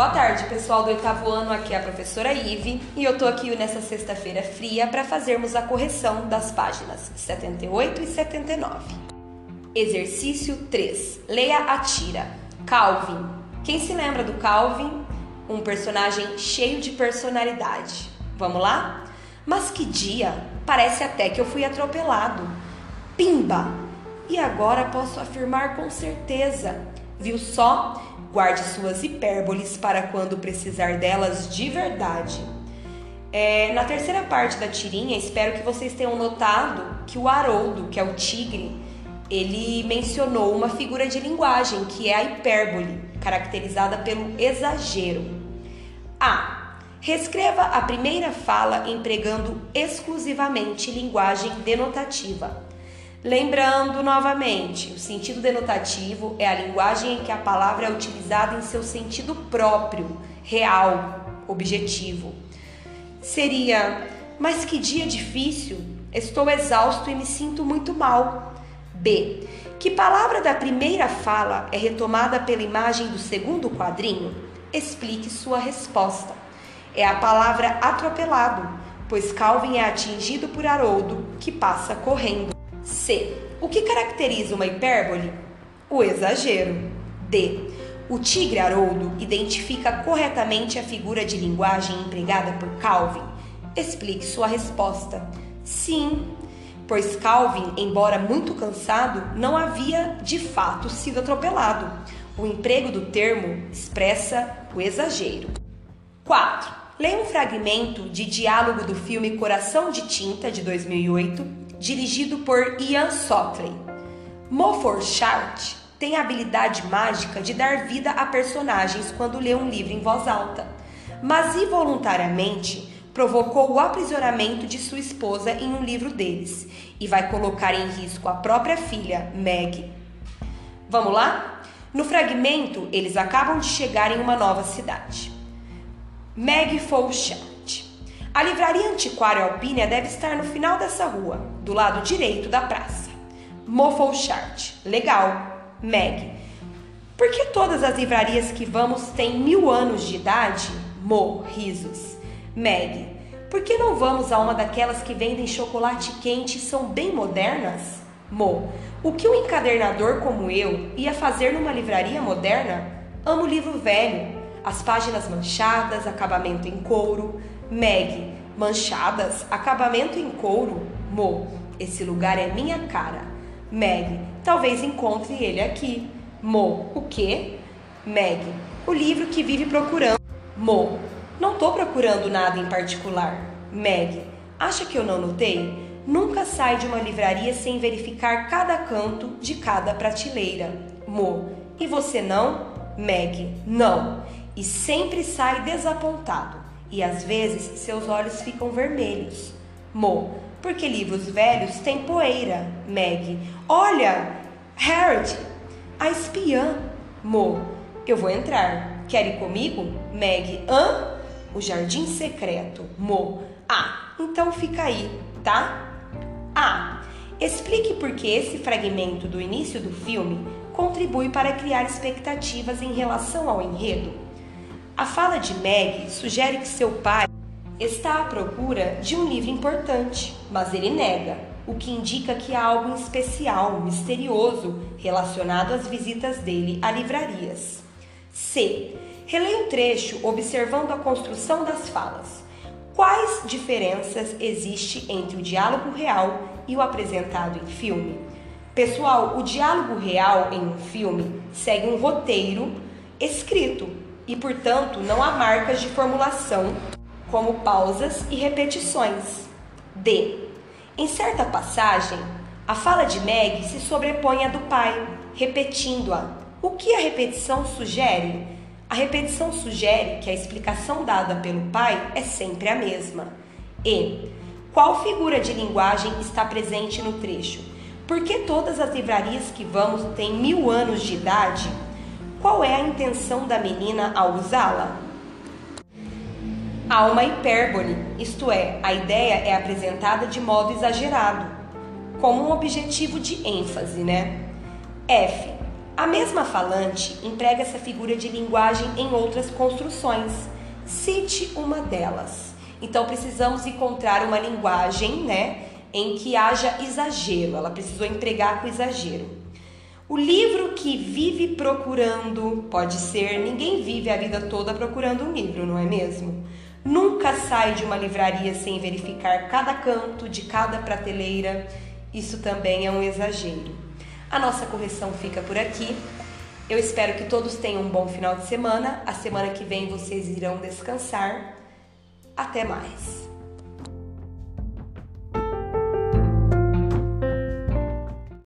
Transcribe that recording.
Boa tarde, pessoal do oitavo ano. Aqui é a professora Ive e eu tô aqui nessa sexta-feira fria para fazermos a correção das páginas 78 e 79. Exercício 3. Leia a tira. Calvin. Quem se lembra do Calvin? Um personagem cheio de personalidade. Vamos lá? Mas que dia! Parece até que eu fui atropelado. Pimba! E agora posso afirmar com certeza. Viu só? Guarde suas hipérboles para quando precisar delas de verdade. É, na terceira parte da tirinha, espero que vocês tenham notado que o Haroldo, que é o tigre, ele mencionou uma figura de linguagem que é a hipérbole, caracterizada pelo exagero. A. Reescreva a primeira fala empregando exclusivamente linguagem denotativa. Lembrando novamente, o sentido denotativo é a linguagem em que a palavra é utilizada em seu sentido próprio, real, objetivo. Seria, mas que dia difícil, estou exausto e me sinto muito mal. B. Que palavra da primeira fala é retomada pela imagem do segundo quadrinho? Explique sua resposta. É a palavra atropelado, pois Calvin é atingido por Haroldo, que passa correndo. C. O que caracteriza uma hipérbole? O exagero. D. O tigre Haroldo identifica corretamente a figura de linguagem empregada por Calvin? Explique sua resposta. Sim, pois Calvin, embora muito cansado, não havia de fato sido atropelado. O emprego do termo expressa o exagero. 4. Leia um fragmento de diálogo do filme Coração de Tinta, de 2008, dirigido por Ian Sockley. Mofford tem a habilidade mágica de dar vida a personagens quando lê um livro em voz alta, mas involuntariamente provocou o aprisionamento de sua esposa em um livro deles e vai colocar em risco a própria filha, Meg. Vamos lá? No fragmento, eles acabam de chegar em uma nova cidade. Meg Fauchat a livraria antiquária Alpínia deve estar no final dessa rua, do lado direito da praça. Mofflechart. Legal. Meg. Por que todas as livrarias que vamos têm mil anos de idade? Mo. Risos. Meg. Por que não vamos a uma daquelas que vendem chocolate quente e são bem modernas? Mo. O que um encadernador como eu ia fazer numa livraria moderna? Amo livro velho, as páginas manchadas, acabamento em couro. Meg, manchadas, acabamento em couro. Mo, esse lugar é minha cara. Meg, talvez encontre ele aqui. Mo, o quê? Meg, o livro que vive procurando. Mo, não tô procurando nada em particular. Meg, acha que eu não notei? Nunca sai de uma livraria sem verificar cada canto de cada prateleira. Mo, e você não? Meg, não e sempre sai desapontado, e às vezes seus olhos ficam vermelhos. Mo, porque livros velhos têm poeira. Meg, olha, Harold, a espiã. Mo, eu vou entrar. Quer ir comigo? Meg, hã? O jardim secreto. Mo, ah, então fica aí, tá? Ah, explique por que esse fragmento do início do filme contribui para criar expectativas em relação ao enredo. A fala de Meg sugere que seu pai está à procura de um livro importante, mas ele nega, o que indica que há algo especial, misterioso, relacionado às visitas dele a livrarias. C. Releia um trecho observando a construção das falas. Quais diferenças existe entre o diálogo real e o apresentado em filme? Pessoal, o diálogo real em um filme segue um roteiro escrito e, portanto, não há marcas de formulação, como pausas e repetições. D. Em certa passagem, a fala de Meg se sobrepõe à do pai, repetindo-a. O que a repetição sugere? A repetição sugere que a explicação dada pelo pai é sempre a mesma. E. Qual figura de linguagem está presente no trecho? Por que todas as livrarias que vamos têm mil anos de idade? Qual é a intenção da menina ao usá-la? Há uma hipérbole, isto é, a ideia é apresentada de modo exagerado, como um objetivo de ênfase, né? F. A mesma falante emprega essa figura de linguagem em outras construções. Cite uma delas. Então precisamos encontrar uma linguagem, né, em que haja exagero. Ela precisou empregar com exagero. O livro que vive procurando pode ser ninguém vive a vida toda procurando um livro, não é mesmo? Nunca sai de uma livraria sem verificar cada canto de cada prateleira. Isso também é um exagero. A nossa correção fica por aqui. Eu espero que todos tenham um bom final de semana. A semana que vem vocês irão descansar. Até mais!